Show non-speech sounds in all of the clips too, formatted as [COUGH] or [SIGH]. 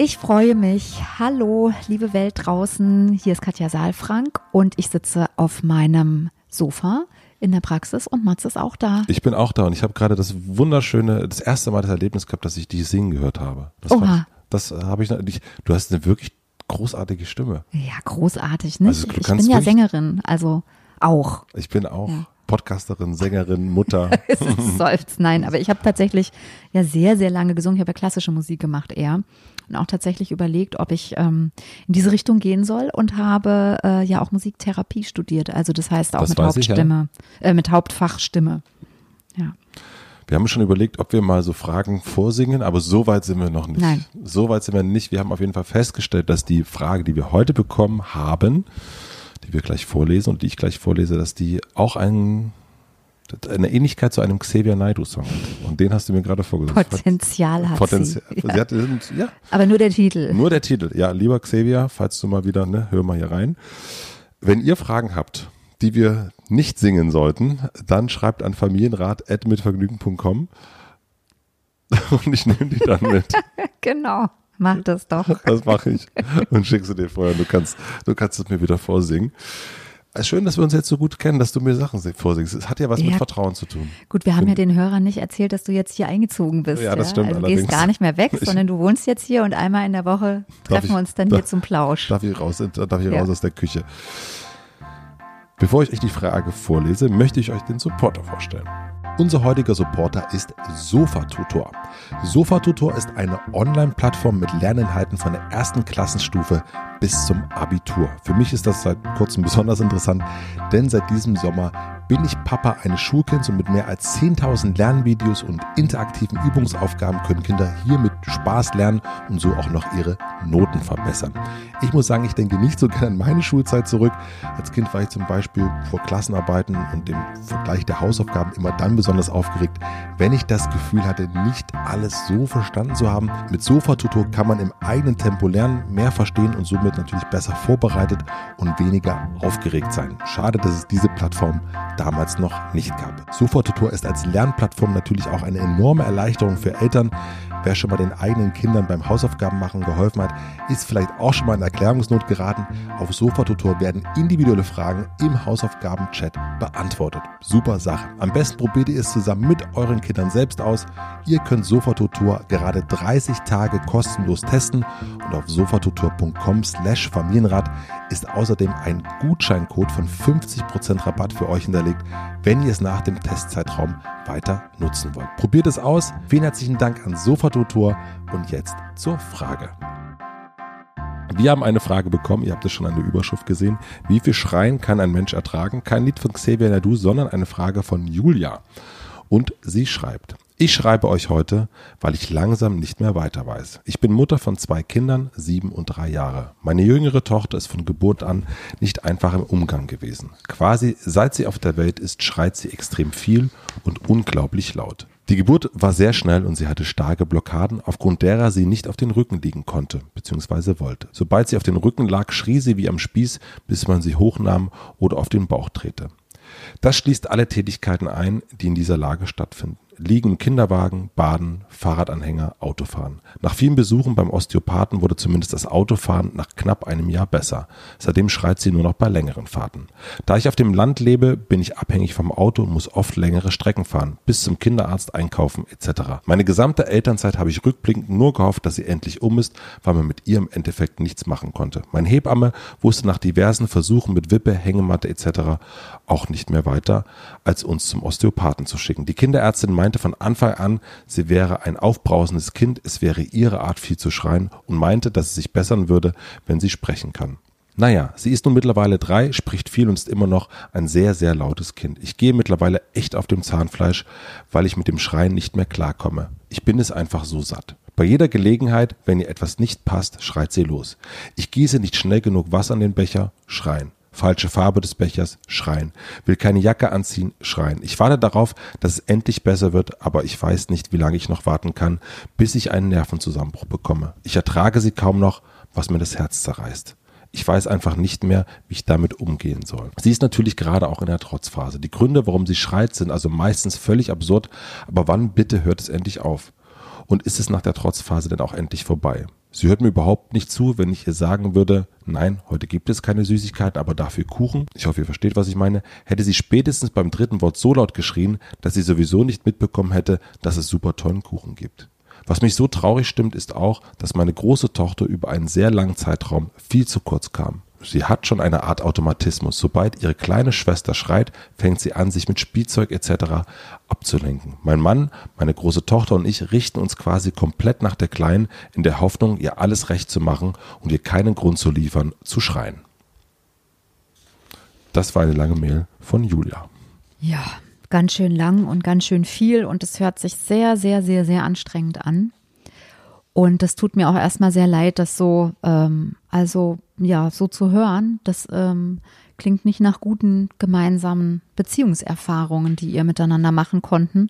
Ich freue mich. Hallo, liebe Welt draußen. Hier ist Katja Saalfrank und ich sitze auf meinem Sofa in der Praxis und Mats ist auch da. Ich bin auch da und ich habe gerade das wunderschöne, das erste Mal das Erlebnis gehabt, dass ich dich singen gehört habe. Das Oha. War, das habe ich nicht. Du hast eine wirklich großartige Stimme. Ja, großartig, nicht? Also, ich bin ja wirklich- Sängerin, also auch. Ich bin auch Ja. Podcasterin, Sängerin, Mutter. [LAUGHS] Es ist [LAUGHS] Seufz, nein, aber ich habe tatsächlich ja sehr, sehr lange gesungen. Ich habe ja klassische Musik gemacht eher und auch tatsächlich überlegt, ob ich ähm, in diese Richtung gehen soll und habe äh, ja auch Musiktherapie studiert. Also das heißt auch Das mit weiß ich, ja. Hauptstimme, äh, mit Hauptfachstimme. Ja. Wir haben schon überlegt, ob wir mal so Fragen vorsingen, aber so weit sind wir noch nicht. Nein. So weit sind wir nicht. Wir haben auf jeden Fall festgestellt, dass die Frage, die wir heute bekommen haben, die wir gleich vorlesen und die ich gleich vorlese, dass die auch ein, eine Ähnlichkeit zu einem Xavier Naidoo-Song hat. Und den hast du mir gerade vorgelesen. Potenzial hat Potenzial. sie. Sie Ja. hat, ja, Aber nur der Titel. nur der Titel. Ja, lieber Xavier, falls du mal wieder, ne, hör mal hier rein. Wenn ihr Fragen habt, die wir nicht singen sollten, dann schreibt an familienrat.mitvergnügen.com [LAUGHS] und ich nehme die dann mit. [LAUGHS] Genau. Mach das doch. Das mache ich und schickst du dir vorher. Du kannst, du kannst es mir wieder vorsingen. Es ist schön, dass wir uns jetzt so gut kennen, dass du mir Sachen vorsingst. Es hat ja was Ja. mit Vertrauen zu tun. Gut, wir haben ja den Hörern nicht erzählt, dass du jetzt hier eingezogen bist. Ja, das stimmt Also du allerdings. gehst gar nicht mehr weg, Ich- sondern du wohnst jetzt hier und einmal in der Woche treffen wir uns dann darf- hier zum Plausch. Darf ich raus, darf ich Ja. raus aus der Küche? Bevor ich euch die Frage vorlese, möchte ich euch den Supporter vorstellen. Unser heutiger Supporter ist Sofatutor. Sofatutor ist eine Online-Plattform mit Lerninhalten von der ersten Klassenstufe bis zum Abitur. Für mich ist das seit kurzem besonders interessant, denn seit diesem Sommer bin ich Papa eines Schulkinds und mit mehr als 10.000 Lernvideos und interaktiven Übungsaufgaben können Kinder hier mit Spaß lernen und so auch noch ihre Noten verbessern. Ich muss sagen, ich denke nicht so gerne an meine Schulzeit zurück. Als Kind war ich zum Beispiel vor Klassenarbeiten und dem Vergleich der Hausaufgaben immer dann besonders aufgeregt, wenn ich das Gefühl hatte, nicht alles so verstanden zu haben. Mit Sofa-Tutor kann man im eigenen Tempo lernen, mehr verstehen und somit natürlich besser vorbereitet und weniger aufgeregt sein. Schade, dass es diese Plattform damals noch nicht gab. Sofa-Tutor ist als Lernplattform natürlich auch eine enorme Erleichterung für Eltern. Wer schon mal den eigenen Kindern beim Hausaufgaben machen geholfen hat, ist vielleicht auch schon mal in Erklärungsnot geraten. Auf Sofa-Tutor werden individuelle Fragen im Hausaufgaben-Chat beantwortet. Super Sache. Am besten probiert ihr es zusammen mit euren Kindern selbst aus. Ihr könnt Sofa-Tutor gerade 30 Tage kostenlos testen und auf sofatutor.com slash Familienrat ist außerdem ein Gutscheincode von 50% Rabatt für euch hinterlegt, wenn ihr es nach dem Testzeitraum weiter nutzen wollt. Probiert es aus. Vielen herzlichen Dank an Sofatutor und jetzt zur Frage. Wir haben eine Frage bekommen, ihr habt es schon an der Überschrift gesehen. Wie viel Schreien kann ein Mensch ertragen? Kein Lied von Xavier Nadu, sondern eine Frage von Julia. Und sie schreibt, ich schreibe euch heute, weil ich langsam nicht mehr weiter weiß. Ich bin Mutter von zwei Kindern, sieben und drei Jahre. Meine jüngere Tochter ist von Geburt an nicht einfach im Umgang gewesen. Quasi seit sie auf der Welt ist, schreit sie extrem viel und unglaublich laut. Die Geburt war sehr schnell und sie hatte starke Blockaden, aufgrund derer sie nicht auf den Rücken liegen konnte bzw. wollte. Sobald sie auf den Rücken lag, schrie sie wie am Spieß, bis man sie hochnahm oder auf den Bauch drehte. Das schließt alle Tätigkeiten ein, die in dieser Lage stattfinden. Liegen im Kinderwagen, baden, Fahrradanhänger, Autofahren. Nach vielen Besuchen beim Osteopathen wurde zumindest das Autofahren nach knapp einem Jahr besser. Seitdem schreit sie nur noch bei längeren Fahrten. Da ich auf dem Land lebe, bin ich abhängig vom Auto und muss oft längere Strecken fahren, bis zum Kinderarzt einkaufen etc. Meine gesamte Elternzeit habe ich rückblickend nur gehofft, dass sie endlich um ist, weil man mit ihr im Endeffekt nichts machen konnte. Mein Hebamme wusste nach diversen Versuchen mit Wippe, Hängematte etc. auch nicht mehr weiter, als uns zum Osteopathen zu schicken. Die Kinderärztin meinte von Anfang an, sie wäre ein aufbrausendes Kind, es wäre ihre Art viel zu schreien und meinte, dass es sich bessern würde, wenn sie sprechen kann. Naja, sie ist nun mittlerweile drei, spricht viel und ist immer noch ein sehr, sehr lautes Kind. Ich gehe mittlerweile echt auf dem Zahnfleisch, weil ich mit dem Schreien nicht mehr klarkomme. Ich bin es einfach so satt. Bei jeder Gelegenheit, wenn ihr etwas nicht passt, schreit sie los. Ich gieße nicht schnell genug Wasser in den Becher, schreien. Falsche Farbe des Bechers, schreien. Will keine Jacke anziehen, schreien. Ich warte darauf, dass es endlich besser wird, aber ich weiß nicht, wie lange ich noch warten kann, bis ich einen Nervenzusammenbruch bekomme. Ich ertrage sie kaum noch, was mir das Herz zerreißt. Ich weiß einfach nicht mehr, wie ich damit umgehen soll. Sie ist natürlich gerade auch in der Trotzphase. Die Gründe, warum sie schreit, sind also meistens völlig absurd, aber wann bitte hört es endlich auf? Und ist es nach der Trotzphase denn auch endlich vorbei? Sie hört mir überhaupt nicht zu, wenn ich ihr sagen würde, nein, heute gibt es keine Süßigkeiten, aber dafür Kuchen. Ich hoffe, ihr versteht, was ich meine. Hätte sie spätestens beim dritten Wort so laut geschrien, dass sie sowieso nicht mitbekommen hätte, dass es super tollen Kuchen gibt. Was mich so traurig stimmt, ist auch, dass meine große Tochter über einen sehr langen Zeitraum viel zu kurz kam. Sie hat schon eine Art Automatismus. Sobald ihre kleine Schwester schreit, fängt sie an, sich mit Spielzeug etc. abzulenken. Mein Mann, meine große Tochter und ich richten uns quasi komplett nach der Kleinen in der Hoffnung, ihr alles recht zu machen und ihr keinen Grund zu liefern, zu schreien. Das war eine lange Mail von Julia. Ja, ganz schön lang und ganz schön viel und es hört sich sehr, sehr, sehr, sehr anstrengend an. Und das tut mir auch erstmal sehr leid, das so, ähm, also ja, so zu hören. Das ähm, klingt nicht nach guten gemeinsamen Beziehungserfahrungen, die ihr miteinander machen konnten.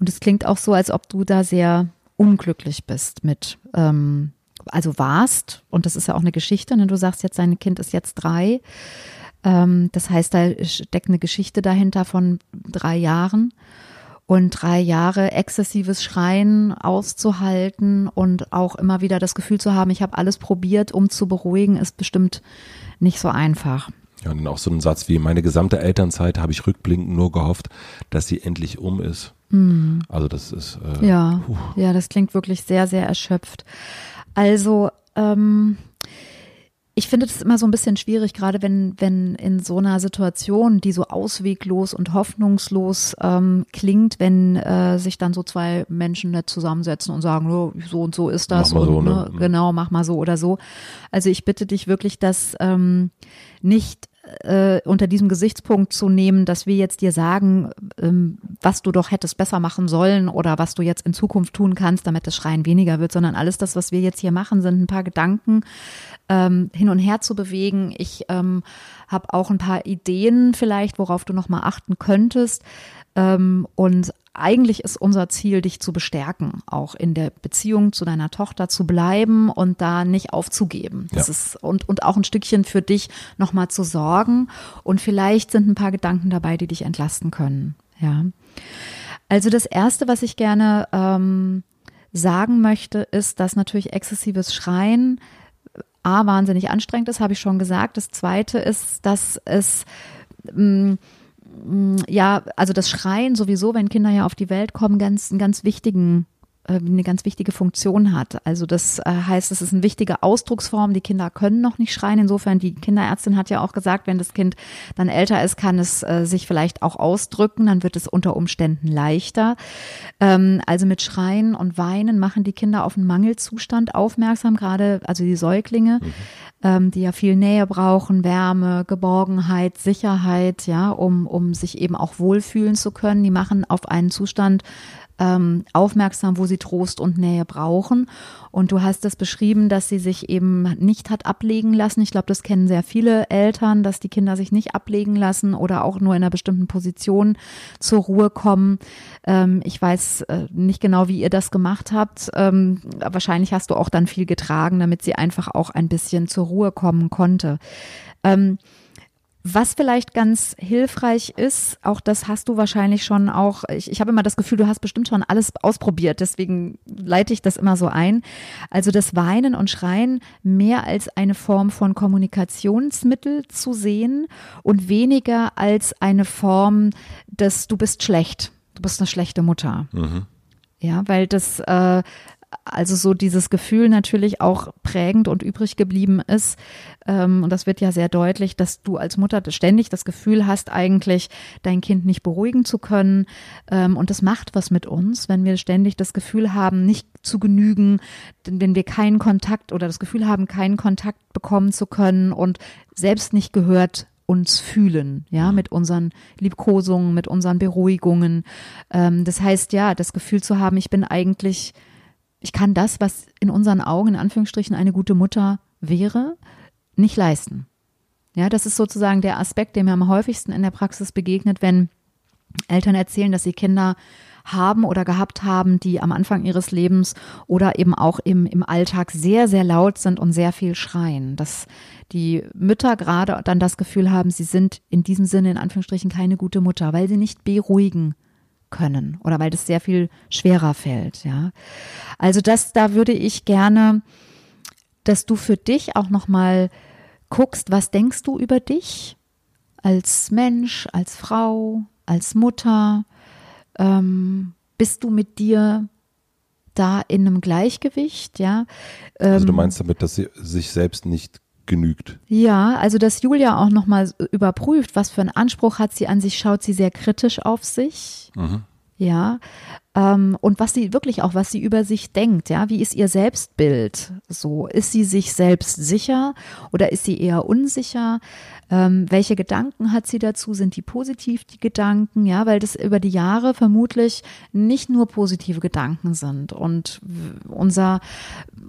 Und es klingt auch so, als ob du da sehr unglücklich bist mit, ähm, also warst. Und das ist ja auch eine Geschichte, ne? Du sagst jetzt, dein Kind ist jetzt drei. Ähm, das heißt, da steckt eine Geschichte dahinter von drei Jahren und drei Jahre exzessives Schreien auszuhalten und auch immer wieder das Gefühl zu haben, ich habe alles probiert, um zu beruhigen, ist bestimmt nicht so einfach. Ja, und auch so ein Satz wie, meine gesamte Elternzeit habe ich rückblickend nur gehofft, dass sie endlich um ist. Mhm. Also das ist. Äh, ja, ja, das klingt wirklich sehr, sehr erschöpft. Also, ähm, ich finde das immer so ein bisschen schwierig, gerade wenn, wenn in so einer Situation, die so ausweglos und hoffnungslos ähm, klingt, wenn äh, sich dann so zwei Menschen nicht zusammensetzen und sagen, oh, so und so ist das. Mach mal und, so, ne? ne? Genau, mach mal so oder so. Also ich bitte dich wirklich, das ähm, nicht äh, unter diesem Gesichtspunkt zu nehmen, dass wir jetzt dir sagen, ähm, was du doch hättest besser machen sollen oder was du jetzt in Zukunft tun kannst, damit das Schreien weniger wird, sondern alles das, was wir jetzt hier machen, sind ein paar Gedanken ähm, hin und her zu bewegen. Ich ähm, habe auch ein paar Ideen vielleicht, worauf du noch mal achten könntest. Ähm, und eigentlich ist unser Ziel, dich zu bestärken, auch in der Beziehung zu deiner Tochter zu bleiben und da nicht aufzugeben. Das ja. ist, und, und auch ein Stückchen für dich nochmal zu sorgen. Und vielleicht sind ein paar Gedanken dabei, die dich entlasten können. Ja. Also das erste, was ich gerne ähm, sagen möchte, ist, dass natürlich exzessives Schreien A, wahnsinnig anstrengend ist, habe ich schon gesagt. Das zweite ist, dass es mh, Mm, ja, also das Schreien sowieso, wenn Kinder ja auf die Welt kommen, ganz, einen ganz wichtigen äh, eine ganz wichtige Funktion hat. Also das äh, heißt, es ist eine wichtige Ausdrucksform. Die Kinder können noch nicht schreien. Insofern, die Kinderärztin hat ja auch gesagt, wenn das Kind dann älter ist, kann es äh, sich vielleicht auch ausdrücken. Dann wird es unter Umständen leichter. Ähm, also mit Schreien und Weinen machen die Kinder auf einen Mangelzustand aufmerksam, gerade also die Säuglinge. Mhm ähm, die ja viel Nähe brauchen, Wärme, Geborgenheit, Sicherheit, ja, um, um sich eben auch wohlfühlen zu können. Die machen auf einen Zustand ähm, aufmerksam, wo sie Trost und Nähe brauchen. Und du hast es beschrieben, dass sie sich eben nicht hat ablegen lassen. Ich glaube, das kennen sehr viele Eltern, dass die Kinder sich nicht ablegen lassen oder auch nur in einer bestimmten Position zur Ruhe kommen. Ähm, ich weiß äh, nicht genau, wie ihr das gemacht habt. Ähm, wahrscheinlich hast du auch dann viel getragen, damit sie einfach auch ein bisschen zur Ruhe kommen konnte. Ähm, Was vielleicht ganz hilfreich ist, auch das hast du wahrscheinlich schon auch, ich, ich habe immer das Gefühl, du hast bestimmt schon alles ausprobiert, deswegen leite ich das immer so ein. Also das Weinen und Schreien mehr als eine Form von Kommunikationsmittel zu sehen und weniger als eine Form des, du bist schlecht, du bist eine schlechte Mutter. Mhm. Ja, weil das äh, also so dieses Gefühl natürlich auch prägend und übrig geblieben ist. Ähm, und das wird ja sehr deutlich, dass du als Mutter ständig das Gefühl hast, eigentlich dein Kind nicht beruhigen zu können. Ähm, und das macht was mit uns, wenn wir ständig das Gefühl haben, nicht zu genügen, wenn wir keinen Kontakt oder das Gefühl haben, keinen Kontakt bekommen zu können und selbst nicht gehört uns fühlen, ja, mhm. mit unseren Liebkosungen, mit unseren Beruhigungen. Ähm, das heißt, ja, das Gefühl zu haben, ich bin eigentlich ich kann das, was in unseren Augen in Anführungsstrichen eine gute Mutter wäre, nicht leisten. Ja, das ist sozusagen der Aspekt, der mir am häufigsten in der Praxis begegnet, wenn Eltern erzählen, dass sie Kinder haben oder gehabt haben, die am Anfang ihres Lebens oder eben auch im, im Alltag sehr, sehr laut sind und sehr viel schreien. Dass die Mütter gerade dann das Gefühl haben, sie sind in diesem Sinne in Anführungsstrichen keine gute Mutter, weil sie nicht beruhigen können oder weil das sehr viel schwerer fällt, ja. Also das, da würde ich gerne, dass du für dich auch nochmal guckst, was denkst du über dich als Mensch, als Frau, als Mutter? Ähm, bist du mit dir da in einem Gleichgewicht, ja? Ähm, also du ähm, meinst damit, dass sie sich selbst nicht genügt. Ja, also dass Julia auch nochmal überprüft, was für einen Anspruch hat sie an sich, schaut sie sehr kritisch auf sich. Mhm. Ja, und was sie wirklich auch, was sie über sich denkt, ja, wie ist ihr Selbstbild? So, ist sie sich selbst sicher oder ist sie eher unsicher? Ähm, welche Gedanken hat sie dazu? Sind die positiv, die Gedanken? Ja, weil das über die Jahre vermutlich nicht nur positive Gedanken sind. Und unser,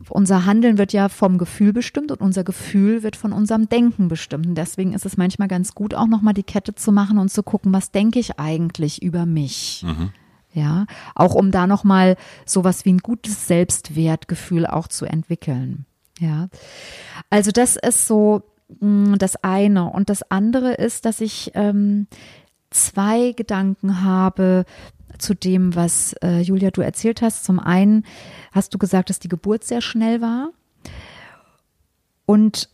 unser Handeln wird ja vom Gefühl bestimmt und unser Gefühl wird von unserem Denken bestimmt. Und deswegen ist es manchmal ganz gut, auch nochmal die Kette zu machen und zu gucken, was denke ich eigentlich über mich? Mhm. Ja, auch um da nochmal sowas wie ein gutes Selbstwertgefühl auch zu entwickeln. Ja, also das ist so mm, das eine. Und das andere ist, dass ich ähm, zwei Gedanken habe zu dem, was äh, Julia du erzählt hast. Zum einen hast du gesagt, dass die Geburt sehr schnell war. Und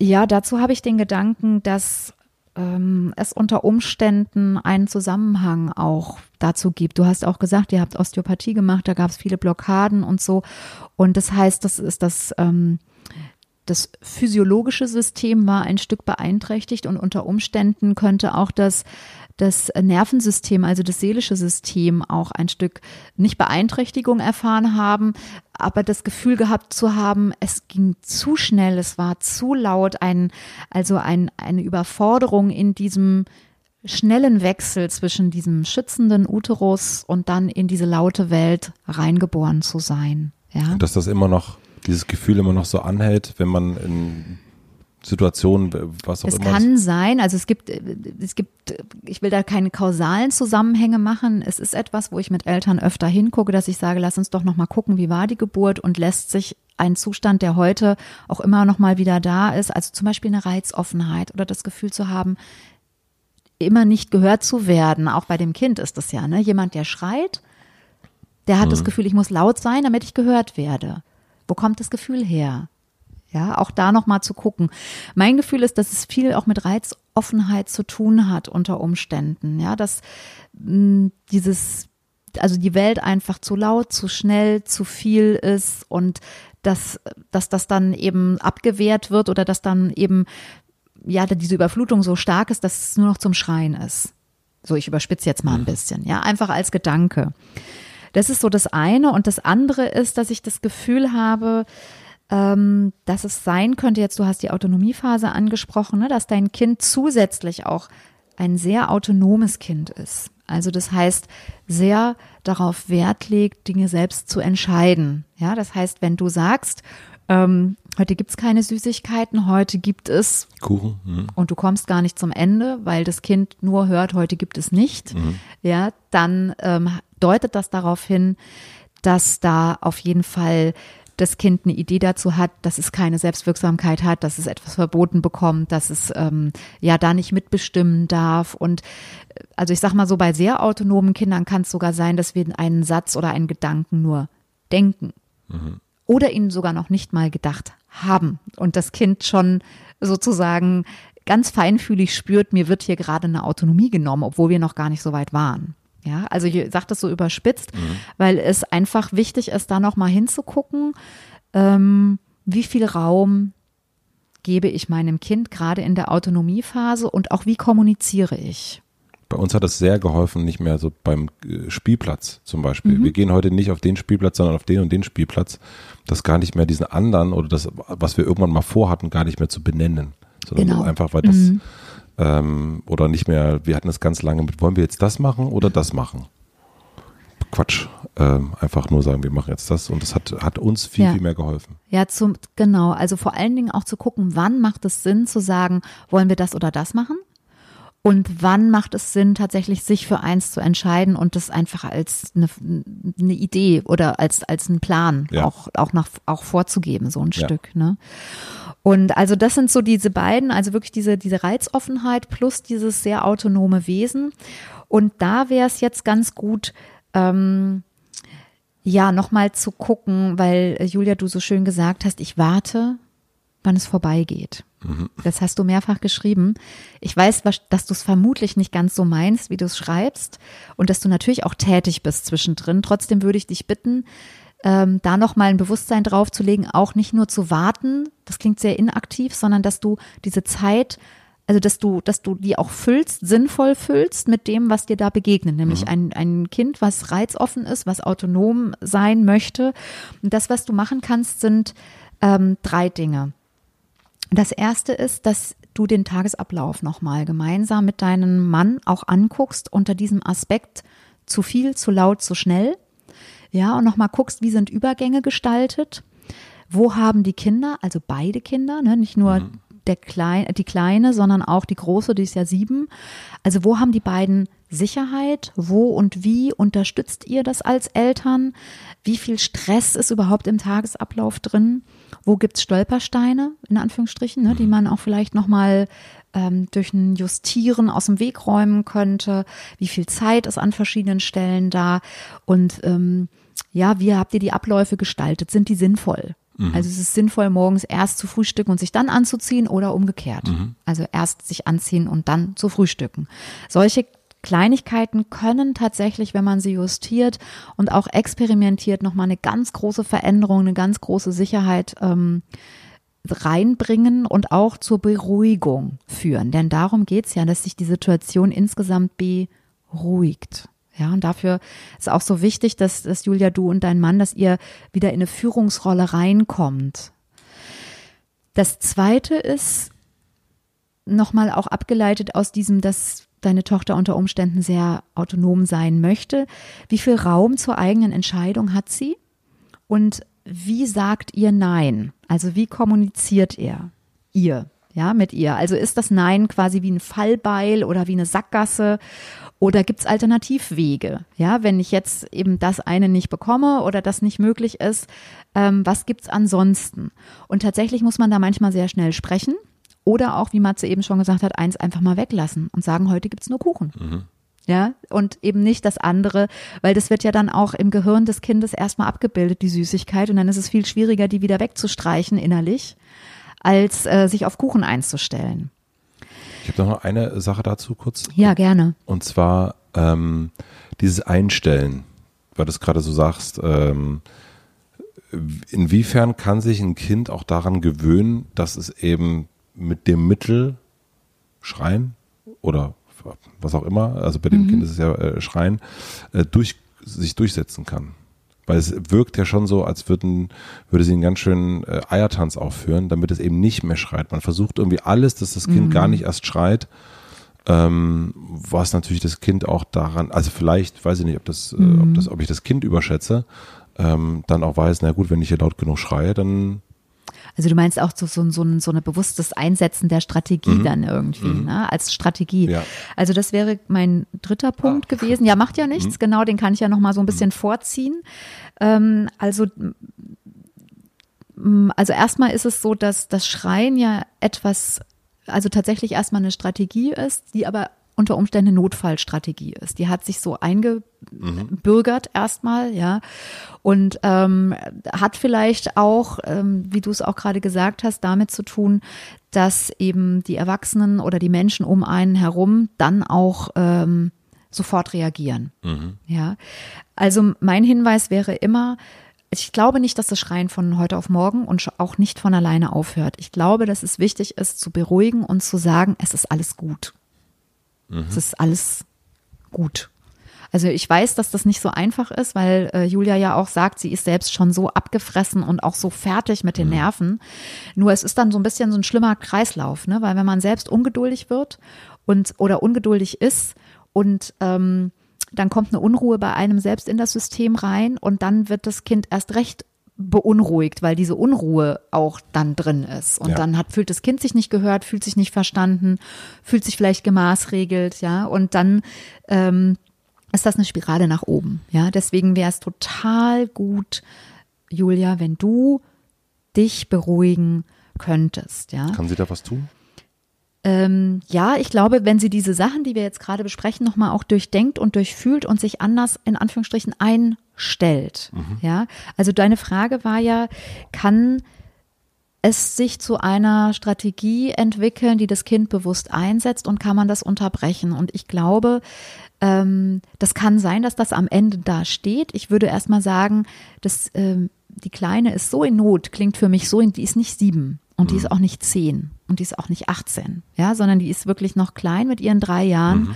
ja, dazu habe ich den Gedanken, dass ähm, es unter Umständen einen Zusammenhang auch dazu gibt. Du hast auch gesagt, ihr habt Osteopathie gemacht, da gab es viele Blockaden und so. Und das heißt, das ist das, ähm, das physiologische System war ein Stück beeinträchtigt und unter Umständen könnte auch das das Nervensystem, also das seelische System auch ein Stück nicht Beeinträchtigung erfahren haben, aber das Gefühl gehabt zu haben, es ging zu schnell, es war zu laut, ein, also ein, eine Überforderung in diesem schnellen Wechsel zwischen diesem schützenden Uterus und dann in diese laute Welt reingeboren zu sein. Ja? Und dass das immer noch, dieses Gefühl immer noch so anhält, wenn man in Situationen, was auch es immer. Es kann sein, also es gibt, es gibt, ich will da keine kausalen Zusammenhänge machen. Es ist etwas, wo ich mit Eltern öfter hingucke, dass ich sage, lass uns doch nochmal gucken, wie war die Geburt und lässt sich ein Zustand, der heute auch immer noch mal wieder da ist, also zum Beispiel eine Reizoffenheit oder das Gefühl zu haben, immer nicht gehört zu werden. Auch bei dem Kind ist das ja, ne? Jemand, der schreit, der hat mhm. das Gefühl, ich muss laut sein, damit ich gehört werde. Wo kommt das Gefühl her? Ja, auch da nochmal zu gucken. Mein Gefühl ist, dass es viel auch mit Reizoffenheit zu tun hat unter Umständen. Ja, dass mh, hm, dieses, also die Welt einfach zu laut, zu schnell, zu viel ist und dass, dass das dann eben abgewehrt wird oder dass dann eben, ja, diese Überflutung so stark ist, dass es nur noch zum Schreien ist. So, ich überspitze jetzt mal ein bisschen. Ja, einfach als Gedanke. Das ist so das eine. Und das andere ist, dass ich das Gefühl habe, ähm, dass es sein könnte, jetzt du hast die Autonomiephase angesprochen, ne, dass dein Kind zusätzlich auch ein sehr autonomes Kind ist. Also das heißt, sehr darauf Wert legt, Dinge selbst zu entscheiden. Ja, das heißt, wenn du sagst, ähm, heute gibt es keine Süßigkeiten, heute gibt es Kuchen mhm. und du kommst gar nicht zum Ende, weil das Kind nur hört, heute gibt es nicht, mhm. ja, dann ähm, deutet das darauf hin, dass da auf jeden Fall das Kind eine Idee dazu hat, dass es keine Selbstwirksamkeit hat, dass es etwas verboten bekommt, dass es ähm, ja da nicht mitbestimmen darf. Und äh, also ich sag mal so, bei sehr autonomen Kindern kann es sogar sein, dass wir einen Satz oder einen Gedanken nur denken. Mhm. Oder ihn sogar noch nicht mal gedacht haben. Und das Kind schon sozusagen ganz feinfühlig spürt, mir wird hier gerade eine Autonomie genommen, obwohl wir noch gar nicht so weit waren. Ja, also ich sage das so überspitzt, mhm. weil es einfach wichtig ist, da nochmal hinzugucken, ähm, wie viel Raum gebe ich meinem Kind gerade in der Autonomiephase und auch wie kommuniziere ich. Bei uns hat das sehr geholfen, nicht mehr so beim äh, Spielplatz zum Beispiel. Mhm. Wir gehen heute nicht auf den Spielplatz, sondern auf den und den Spielplatz. Das gar nicht mehr diesen anderen oder das, was wir irgendwann mal vorhatten, gar nicht mehr zu benennen. Sondern genau. einfach, weil das mhm ähm, oder nicht mehr, wir hatten es ganz lange mit, wollen wir jetzt das machen oder das machen? Quatsch. Ähm, einfach nur sagen, wir machen jetzt das und das hat, hat uns viel, ja. viel mehr geholfen. Ja, zum, genau. Also vor allen Dingen auch zu gucken, wann macht es Sinn zu sagen, wollen wir das oder das machen? Und wann macht es Sinn, tatsächlich sich für eins zu entscheiden und das einfach als eine, eine Idee oder als, als einen Plan ja. auch, auch, nach, auch vorzugeben, so ein ja. Stück. Ne? Und also das sind so diese beiden, also wirklich diese, diese Reizoffenheit plus dieses sehr autonome Wesen. Und da wäre es jetzt ganz gut, ähm, ja, nochmal zu gucken, weil äh, Julia, du so schön gesagt hast, ich warte, wann es vorbeigeht. Mhm. Das hast du mehrfach geschrieben. Ich weiß, dass du es vermutlich nicht ganz so meinst, wie du es schreibst und dass du natürlich auch tätig bist zwischendrin. Trotzdem würde ich dich bitten, ähm, da nochmal ein Bewusstsein draufzulegen, auch nicht nur zu warten, das klingt sehr inaktiv, sondern dass du diese Zeit, also dass du, dass du die auch füllst, sinnvoll füllst mit dem, was dir da begegnet, nämlich mhm. ein, ein Kind, was reizoffen ist, was autonom sein möchte. Und das, was du machen kannst, sind ähm, drei Dinge. Das erste ist, dass du den Tagesablauf nochmal gemeinsam mit deinem Mann auch anguckst unter diesem Aspekt zu viel, zu laut, zu schnell ja, und nochmal guckst, wie sind Übergänge gestaltet? Wo haben die Kinder, also beide Kinder, ne, nicht nur mhm. der Klein, die Kleine, sondern auch die Große, die ist ja sieben. Also wo haben die beiden Sicherheit? Wo und wie unterstützt ihr das als Eltern? Wie viel Stress ist überhaupt im Tagesablauf drin? Wo gibt's Stolpersteine, in Anführungsstrichen, ne, die man auch vielleicht nochmal ähm, durch ein Justieren aus dem Weg räumen könnte? Wie viel Zeit ist an verschiedenen Stellen da? Und ähm, ja, wie habt ihr die Abläufe gestaltet? Sind die sinnvoll? Mhm. Also es ist sinnvoll, morgens erst zu frühstücken und sich dann anzuziehen oder umgekehrt. Mhm. Also erst sich anziehen und dann zu frühstücken. Solche Kleinigkeiten können tatsächlich, wenn man sie justiert und auch experimentiert, nochmal eine ganz große Veränderung, eine ganz große Sicherheit ähm, reinbringen und auch zur Beruhigung führen. Denn darum geht's ja, dass sich die Situation insgesamt beruhigt. Ja, und dafür ist auch so wichtig, dass, dass Julia, du und dein Mann, dass ihr wieder in eine Führungsrolle reinkommt. Das zweite ist nochmal auch abgeleitet aus diesem, dass deine Tochter unter Umständen sehr autonom sein möchte. Wie viel Raum zur eigenen Entscheidung hat sie? Und wie sagt ihr Nein? Also wie kommuniziert er? Ihr, ja, mit ihr. Also ist das Nein quasi wie ein Fallbeil oder wie eine Sackgasse oder gibt es Alternativwege? Ja, wenn ich jetzt eben das eine nicht bekomme oder das nicht möglich ist, ähm, was gibt's ansonsten? Und tatsächlich muss man da manchmal sehr schnell sprechen oder auch, wie Matze eben schon gesagt hat, eins einfach mal weglassen und sagen, heute gibt's nur Kuchen. Mhm. Ja, und eben nicht das andere, weil das wird ja dann auch im Gehirn des Kindes erstmal abgebildet, die Süßigkeit, und dann ist es viel schwieriger, die wieder wegzustreichen innerlich, als äh, sich auf Kuchen einzustellen. Ich habe noch eine Sache dazu kurz. Ja, gerne. Und zwar ähm, dieses Einstellen, weil du es gerade so sagst. Ähm, inwiefern kann sich ein Kind auch daran gewöhnen, dass es eben mit dem Mittel Schreien oder was auch immer, also bei dem mhm. Kind ist es ja äh, Schreien, äh, durch, sich durchsetzen kann? Weil es wirkt ja schon so, als würden, würde sie einen ganz schönen äh, Eiertanz aufführen, damit es eben nicht mehr schreit. Man versucht irgendwie alles, dass das Kind mhm. gar nicht erst schreit. Ähm, was natürlich das Kind auch daran, also vielleicht, weiß ich nicht, ob das, mhm. äh, ob mhm. das, ob ich das Kind überschätze, ähm, dann auch weiß, na gut, wenn ich hier laut genug schreie, dann also du meinst auch so, so, so, ein, so ein bewusstes Einsetzen der Strategie mhm. dann irgendwie, mhm. ne? als Strategie. Ja. Also das wäre mein dritter Punkt ah. gewesen. Ja, macht ja nichts, mhm. genau, den kann ich ja noch mal so ein bisschen mhm. vorziehen. Ähm, also mm, also erstmal ist es so, dass das Schreien ja etwas, also tatsächlich erstmal eine Strategie ist, die aber unter Umständen eine Notfallstrategie ist. Die hat sich so eingebürgert mhm. erstmal, ja, und ähm, hat vielleicht auch, ähm, wie du es auch gerade gesagt hast, damit zu tun, dass eben die Erwachsenen oder die Menschen um einen herum dann auch ähm, sofort reagieren. Mhm. Ja, also mein Hinweis wäre immer, ich glaube nicht, dass das Schreien von heute auf morgen und auch nicht von alleine aufhört. Ich glaube, dass es wichtig ist, zu beruhigen und zu sagen, es ist alles gut. Mhm. Es ist alles gut. Also ich weiß, dass das nicht so einfach ist, weil äh, Julia ja auch sagt, sie ist selbst schon so abgefressen und auch so fertig mit den mhm. Nerven. Nur es ist dann so ein bisschen so ein schlimmer Kreislauf, ne? Weil wenn man selbst ungeduldig wird und oder ungeduldig ist und ähm, dann kommt eine Unruhe bei einem selbst in das System rein und dann wird das Kind erst recht beunruhigt, weil diese Unruhe auch dann drin ist. Und ja. dann hat, fühlt das Kind sich nicht gehört, fühlt sich nicht verstanden, fühlt sich vielleicht gemaßregelt, ja. Und dann ähm, ist das eine Spirale nach oben, ja. Deswegen wäre es total gut, Julia, wenn du dich beruhigen könntest, ja. Kann sie da was tun? Ähm, ja, ich glaube, wenn sie diese Sachen, die wir jetzt gerade besprechen, nochmal auch durchdenkt und durchfühlt und sich anders in Anführungsstrichen einstellt. Mhm. Ja, also deine Frage war ja, kann es sich zu einer Strategie entwickeln, die das Kind bewusst einsetzt und kann man das unterbrechen? Und ich glaube, ähm, das kann sein, dass das am Ende da steht. Ich würde erstmal sagen, dass ähm, die Kleine ist so in Not, klingt für mich so, die ist nicht sieben. Und die ist mhm. auch nicht zehn und die ist auch nicht 18, ja, sondern die ist wirklich noch klein mit ihren drei Jahren. Mhm.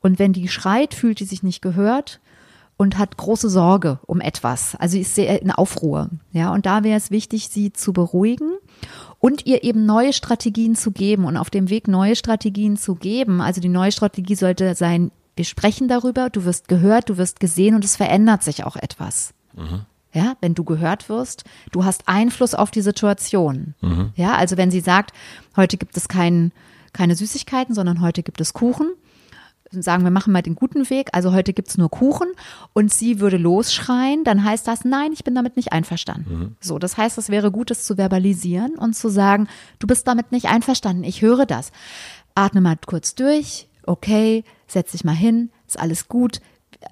Und wenn die schreit, fühlt die sich nicht gehört und hat große Sorge um etwas. Also sie ist sehr in Aufruhr, ja. Und da wäre es wichtig, sie zu beruhigen und ihr eben neue Strategien zu geben und auf dem Weg neue Strategien zu geben. Also die neue Strategie sollte sein, wir sprechen darüber, du wirst gehört, du wirst gesehen und es verändert sich auch etwas. Mhm. Ja, wenn du gehört wirst, du hast Einfluss auf die Situation. Mhm. Ja, also wenn sie sagt, heute gibt es kein, keine Süßigkeiten, sondern heute gibt es Kuchen, sagen wir machen mal den guten Weg, also heute gibt es nur Kuchen und sie würde losschreien, dann heißt das, nein, ich bin damit nicht einverstanden. Mhm. So, das heißt, es wäre gut, es zu verbalisieren und zu sagen, du bist damit nicht einverstanden, ich höre das. Atme mal kurz durch, okay, setz dich mal hin, ist alles gut,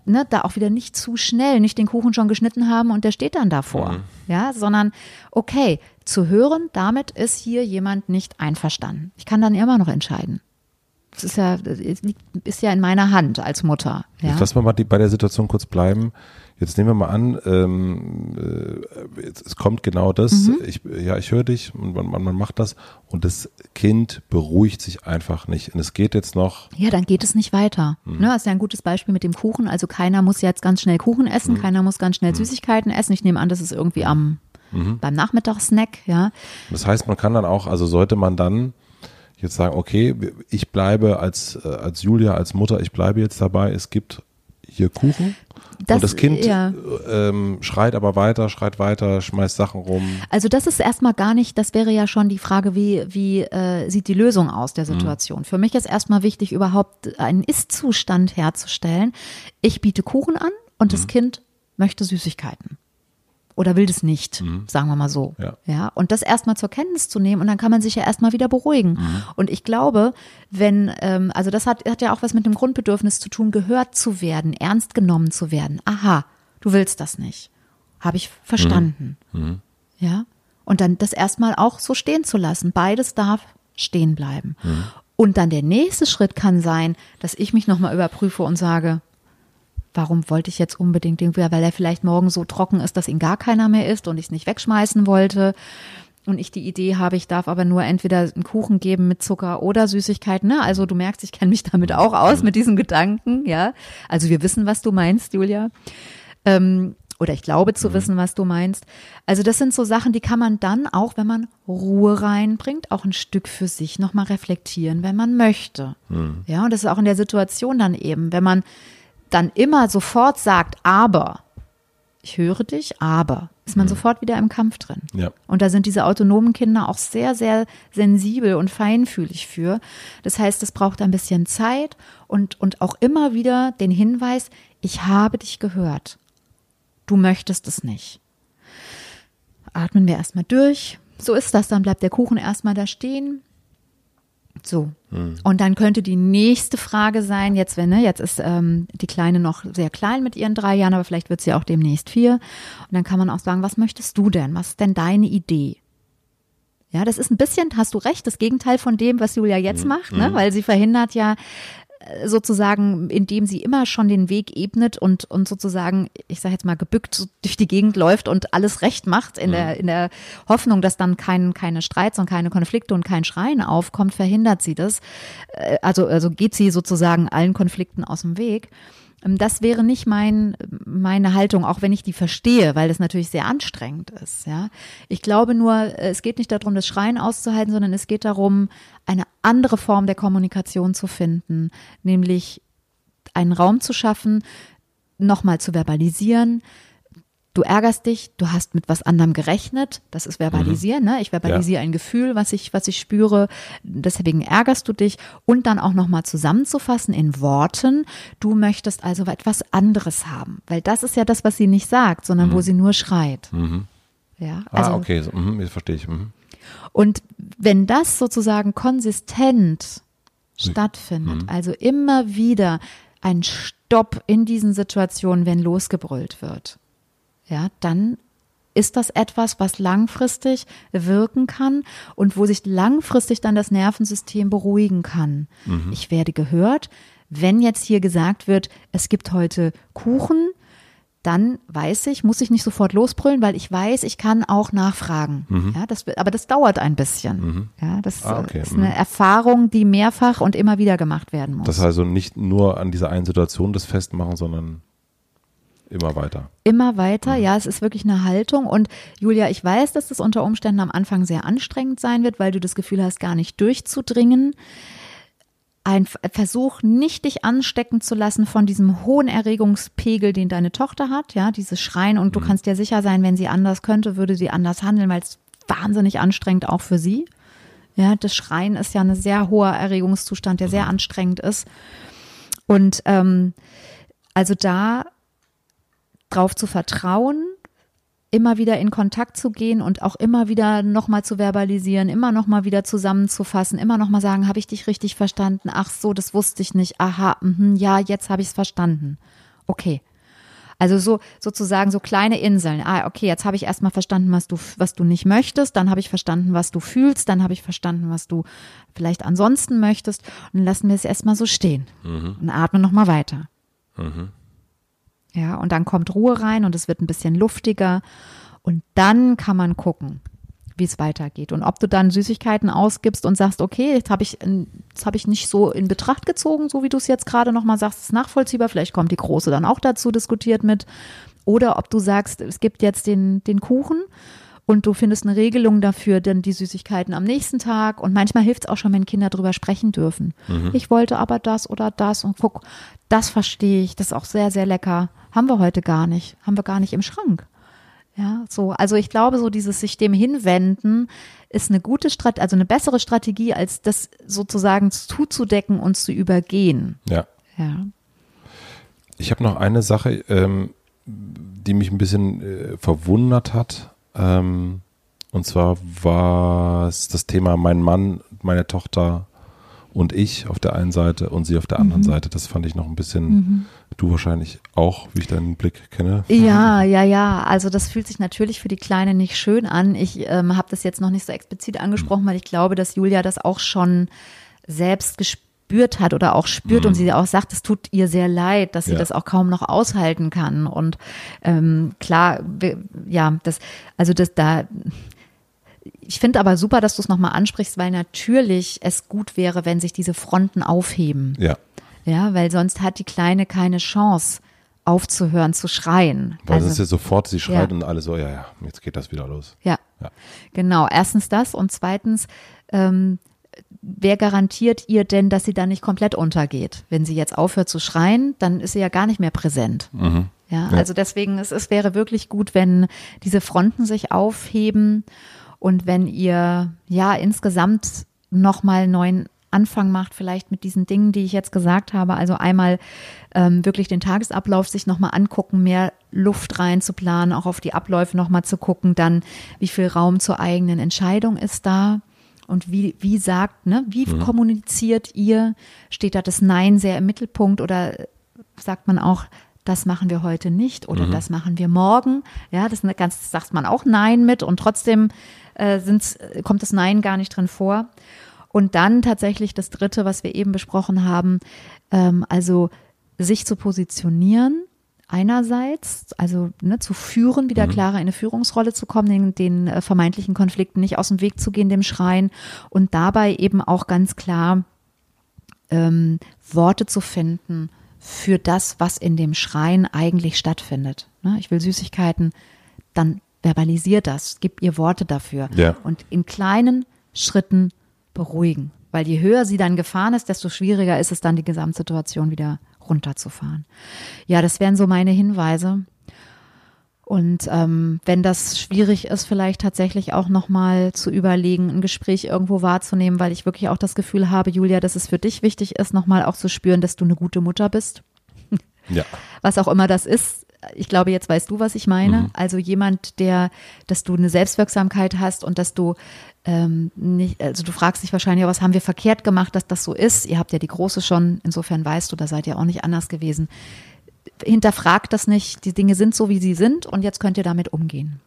ne, da auch wieder nicht zu schnell, nicht den Kuchen schon geschnitten haben und der steht dann davor. Mhm. Ja, sondern okay, zu hören, damit ist hier jemand nicht einverstanden. Ich kann dann immer noch entscheiden. Das ist ja, ist ja in meiner Hand als Mutter. Ja? Jetzt lassen wir mal die, bei der Situation kurz bleiben. Jetzt nehmen wir mal an, ähm, äh, es kommt genau das, mhm. ich, ja, ich höre dich und man, man, man macht das und das Kind beruhigt sich einfach nicht. Und es geht jetzt noch. Ja, dann geht es nicht weiter. Mhm. Ne, das ist ja ein gutes Beispiel mit dem Kuchen. Also keiner muss jetzt ganz schnell Kuchen essen, mhm. keiner muss ganz schnell mhm. Süßigkeiten essen. Ich nehme an, das ist irgendwie am mhm. beim Nachmittagssnack, ja. Das heißt, man kann dann auch, also sollte man dann jetzt sagen, okay, ich bleibe als, äh, als Julia, als Mutter, ich bleibe jetzt dabei, es gibt hier Kuchen. Das, und das Kind ja. ähm, schreit aber weiter, schreit weiter, schmeißt Sachen rum. Also das ist erstmal gar nicht, das wäre ja schon die Frage, wie, wie äh, sieht die Lösung aus der mhm. Situation. Mhm. Für mich ist erstmal wichtig, überhaupt einen Ist-Zustand herzustellen. Ich biete Kuchen an und mhm. das Kind möchte Süßigkeiten oder will das nicht, mhm. sagen wir mal so. Ja. ja. Und das erstmal zur Kenntnis zu nehmen und dann kann man sich ja erstmal wieder beruhigen. Mhm. Und ich glaube, wenn, ähm, also das hat, hat ja auch was mit dem Grundbedürfnis zu tun, gehört zu werden, ernst genommen zu werden. Aha, du willst das nicht. Habe ich verstanden. Mhm. mhm. Ja. Und dann das erstmal auch so stehen zu lassen. Beides darf stehen bleiben. Mhm. Und dann der nächste Schritt kann sein, dass ich mich nochmal überprüfe und sage, warum wollte ich jetzt unbedingt den, weil er vielleicht morgen so trocken ist, dass ihn gar keiner mehr isst und ich es nicht wegschmeißen wollte. Und ich die Idee habe, ich darf aber nur entweder einen Kuchen geben mit Zucker oder Süßigkeiten. Ne? Also du merkst, ich kenne mich damit auch aus mit diesen Gedanken, ja. Also wir wissen, was du meinst, Julia. Ähm, oder ich glaube zu mhm. wissen, was du meinst. Also das sind so Sachen, die kann man dann auch, wenn man Ruhe reinbringt, auch ein Stück für sich nochmal reflektieren, wenn man möchte. Mhm. Ja, und das ist auch in der Situation dann eben, wenn man dann immer sofort sagt, aber, ich höre dich, aber, ist man mhm. sofort wieder im Kampf drin. Ja. Und da sind diese autonomen Kinder auch sehr, sehr sensibel und feinfühlig für. Das heißt, es braucht ein bisschen Zeit und, und auch immer wieder den Hinweis, ich habe dich gehört. Du möchtest es nicht. atmen wir erstmal durch. So ist das, dann bleibt der Kuchen erstmal da stehen. So. Und dann könnte die nächste Frage sein, jetzt wenn, ne, jetzt ist ähm, die Kleine noch sehr klein mit ihren drei Jahren, aber vielleicht wird sie auch demnächst vier. Und dann kann man auch sagen, was möchtest du denn? Was ist denn deine Idee? Ja, das ist ein bisschen, hast du recht, das Gegenteil von dem, was Julia jetzt macht, ne? weil sie verhindert ja sozusagen, indem sie immer schon den Weg ebnet und, und sozusagen, ich sage jetzt mal, gebückt durch die Gegend läuft und alles recht macht, in, der, in der Hoffnung, dass dann kein, keine Streits und keine Konflikte und kein Schreien aufkommt, verhindert sie das. Äh, Also, also geht sie sozusagen allen Konflikten aus dem Weg. Ähm, Das wäre nicht mein, meine Haltung, auch wenn ich die verstehe, weil das natürlich sehr anstrengend ist. Ja, ich glaube nur, äh, es geht nicht darum, das Schreien auszuhalten, sondern es geht darum, eine andere Form der Kommunikation zu finden, nämlich einen Raum zu schaffen, nochmal zu verbalisieren. Du ärgerst dich, du hast mit was anderem gerechnet, das ist verbalisieren, ne? Ich verbalisiere ein Gefühl, was ich, was ich spüre, deswegen ärgerst du dich und dann auch nochmal zusammenzufassen in Worten. Du möchtest also etwas anderes haben, weil das ist ja das, was sie nicht sagt, sondern wo sie nur schreit. Ja, also, ah, okay, so, mhm, jetzt verstehe ich. Mhm. und wenn das sozusagen konsistent stattfindet, also immer wieder ein Stopp in diesen Situationen, wenn losgebrüllt wird, ja, dann ist das etwas, was langfristig wirken kann und wo sich langfristig dann das Nervensystem beruhigen kann. Ich werde gehört. Wenn jetzt hier gesagt wird, es gibt heute Kuchen, dann weiß ich, muss ich nicht sofort losbrüllen, weil ich weiß, ich kann auch nachfragen. Ja, das, aber das dauert ein bisschen. Ja, das Ah, okay. ist eine Erfahrung, die mehrfach und immer wieder gemacht werden muss. Das heißt also nicht nur an dieser einen Situation das festmachen, sondern immer weiter. immer weiter. Ja, es ist wirklich eine Haltung. Und Julia, ich weiß, dass das unter Umständen am Anfang sehr anstrengend sein wird, weil du das Gefühl hast, gar nicht durchzudringen. Ein Versuch, nicht dich anstecken zu lassen von diesem hohen Erregungspegel, den deine Tochter hat. Ja, dieses Schreien. Und du kannst dir sicher sein, wenn sie anders könnte, würde sie anders handeln, weil es wahnsinnig anstrengend auch für sie. Ja, das Schreien ist ja ein sehr hoher Erregungszustand, der sehr anstrengend ist. Und ähm, also da drauf zu vertrauen, immer wieder in Kontakt zu gehen und auch immer wieder nochmal zu verbalisieren, immer nochmal wieder zusammenzufassen, immer nochmal sagen, habe ich dich richtig verstanden? Ach so, das wusste ich nicht. Aha, mhm, ja, jetzt habe ich es verstanden. Okay. Also so sozusagen so kleine Inseln. Ah, okay, jetzt habe ich erstmal verstanden, was du was du nicht möchtest, dann habe ich verstanden, was du fühlst, dann habe ich verstanden, was du vielleicht ansonsten möchtest und dann lassen wir es erstmal so stehen und atmen nochmal weiter. Ja, und dann kommt Ruhe rein und es wird ein bisschen luftiger. Und dann kann man gucken, wie es weitergeht. Und ob du dann Süßigkeiten ausgibst und sagst, okay, jetzt habe ich, das habe ich nicht so in Betracht gezogen, so wie du es jetzt gerade nochmal sagst, ist nachvollziehbar. Vielleicht kommt die Große dann auch dazu diskutiert mit. Oder ob du sagst, es gibt jetzt den, den Kuchen und du findest eine Regelung dafür, dann die Süßigkeiten am nächsten Tag. Und manchmal hilft es auch schon, wenn Kinder drüber sprechen dürfen. Ich wollte aber das oder das und guck, das verstehe ich, das ist auch sehr, sehr lecker. Haben wir heute gar nicht, haben wir gar nicht im Schrank. Ja, so, also ich glaube, so dieses sich dem hinwenden ist eine gute Strategie, also eine bessere Strategie, als das sozusagen zuzudecken und zu übergehen. Ja. Ja. Ich habe noch eine Sache, ähm, die mich ein bisschen äh, verwundert hat. Ähm, und zwar war es das Thema mein Mann, meine Tochter und ich auf der einen Seite und sie auf der anderen Seite. Das fand ich noch ein bisschen, du wahrscheinlich auch, wie ich deinen Blick kenne. Ja, ja, ja. Also das fühlt sich natürlich für die Kleine nicht schön an. Ich ähm, habe das jetzt noch nicht so explizit angesprochen, weil ich glaube, dass Julia das auch schon selbst gespürt hat oder auch spürt und sie auch sagt, es tut ihr sehr leid, dass sie Ja. das auch kaum noch aushalten kann. Und ähm, klar, ja, das, also das da. Ich finde aber super, dass du es nochmal ansprichst, weil natürlich es gut wäre, wenn sich diese Fronten aufheben. Ja, Ja, weil sonst hat die Kleine keine Chance, aufzuhören zu schreien. weil Also- es ist ja sofort, sie schreit Ja. und alle so, ja, ja, jetzt geht das wieder los. Ja, Ja. genau. Erstens das und zweitens, ähm, wer garantiert ihr denn, dass sie da nicht komplett untergeht? Wenn sie jetzt aufhört zu schreien, dann ist sie ja gar nicht mehr präsent. Ja, also deswegen, es, es wäre wirklich gut, wenn diese Fronten sich aufheben und wenn ihr ja insgesamt nochmal neuen Anfang macht, vielleicht mit diesen Dingen, die ich jetzt gesagt habe. Also einmal ähm, wirklich den Tagesablauf sich nochmal angucken, mehr Luft reinzuplanen, auch auf die Abläufe nochmal zu gucken, dann wie viel Raum zur eigenen Entscheidung ist da. Und wie, wie sagt, ne, wie mhm. kommuniziert ihr? Steht da das Nein sehr im Mittelpunkt oder sagt man auch, das machen wir heute nicht oder mhm. das machen wir morgen? Ja, das ist ganz, sagt man auch Nein mit und trotzdem äh, kommt das Nein gar nicht drin vor. Und dann tatsächlich das Dritte, was wir eben besprochen haben, ähm, also sich zu positionieren einerseits, also ne, zu führen, wieder mhm. klarer in eine Führungsrolle zu kommen, den, den äh, vermeintlichen Konflikten nicht aus dem Weg zu gehen, dem Schreien und dabei eben auch ganz klar ähm, Worte zu finden für das, was in dem Schreien eigentlich stattfindet. Ne? Ich will Süßigkeiten, dann verbalisiert das, gib ihr Worte dafür ja. und in kleinen Schritten beruhigen. Weil je höher sie dann gefahren ist, desto schwieriger ist es dann, die Gesamtsituation wieder runterzufahren. Ja, das wären so meine Hinweise. Und ähm, wenn das schwierig ist, vielleicht tatsächlich auch nochmal zu überlegen, ein Gespräch irgendwo wahrzunehmen, weil ich wirklich auch das Gefühl habe, Julia, dass es für dich wichtig ist, nochmal auch zu spüren, dass du eine gute Mutter bist. Ja. Was auch immer das ist, ich glaube, jetzt weißt du, was ich meine. Mhm. Also jemand, der, dass du eine Selbstwirksamkeit hast und dass du ähm, nicht, also du fragst dich wahrscheinlich, was haben wir verkehrt gemacht, dass das so ist? Ihr habt ja die Große schon, insofern weißt du, da seid ihr auch nicht anders gewesen. Hinterfragt das nicht, die Dinge sind so, wie sie sind und jetzt könnt ihr damit umgehen.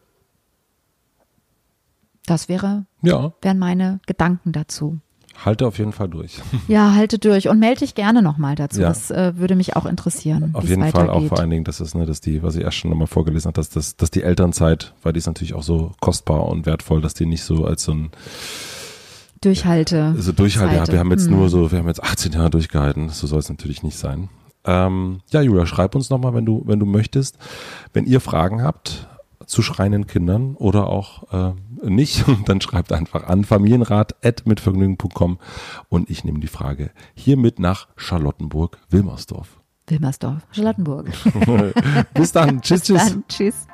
Das wäre, ja. wären meine Gedanken dazu. Halte auf jeden Fall durch. [LAUGHS] Ja, halte durch und melde dich gerne nochmal dazu. Ja. Das äh, würde mich auch interessieren. Auf jeden Fall auch vor allen Dingen, dass es, ne, dass die, was ich erst schon nochmal vorgelesen habe, dass, dass, dass die Elternzeit, weil die ist natürlich auch so kostbar und wertvoll, dass die nicht so als so ein Durchhalte. So Durchhalte, ja, wir haben jetzt hm. nur so, wir haben jetzt 18 Jahre durchgehalten. So soll es natürlich nicht sein. Ähm, ja, Julia, schreib uns nochmal, wenn du, wenn du möchtest. Wenn ihr Fragen habt, zu schreienden Kindern oder auch äh, nicht, [LAUGHS] dann schreibt einfach an familienrat.mitvergnügen.com und ich nehme die Frage hiermit nach Charlottenburg, Wilmersdorf. Wilmersdorf, Charlottenburg. [LAUGHS] Bis dann. tschüss, Bis tschüss. Dann. Tschüss.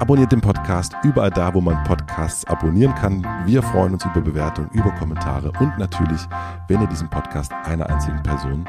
Abonniert den Podcast überall da, wo man Podcasts abonnieren kann. Wir freuen uns über Bewertungen, über Kommentare und natürlich, wenn ihr diesen Podcast einer einzigen Person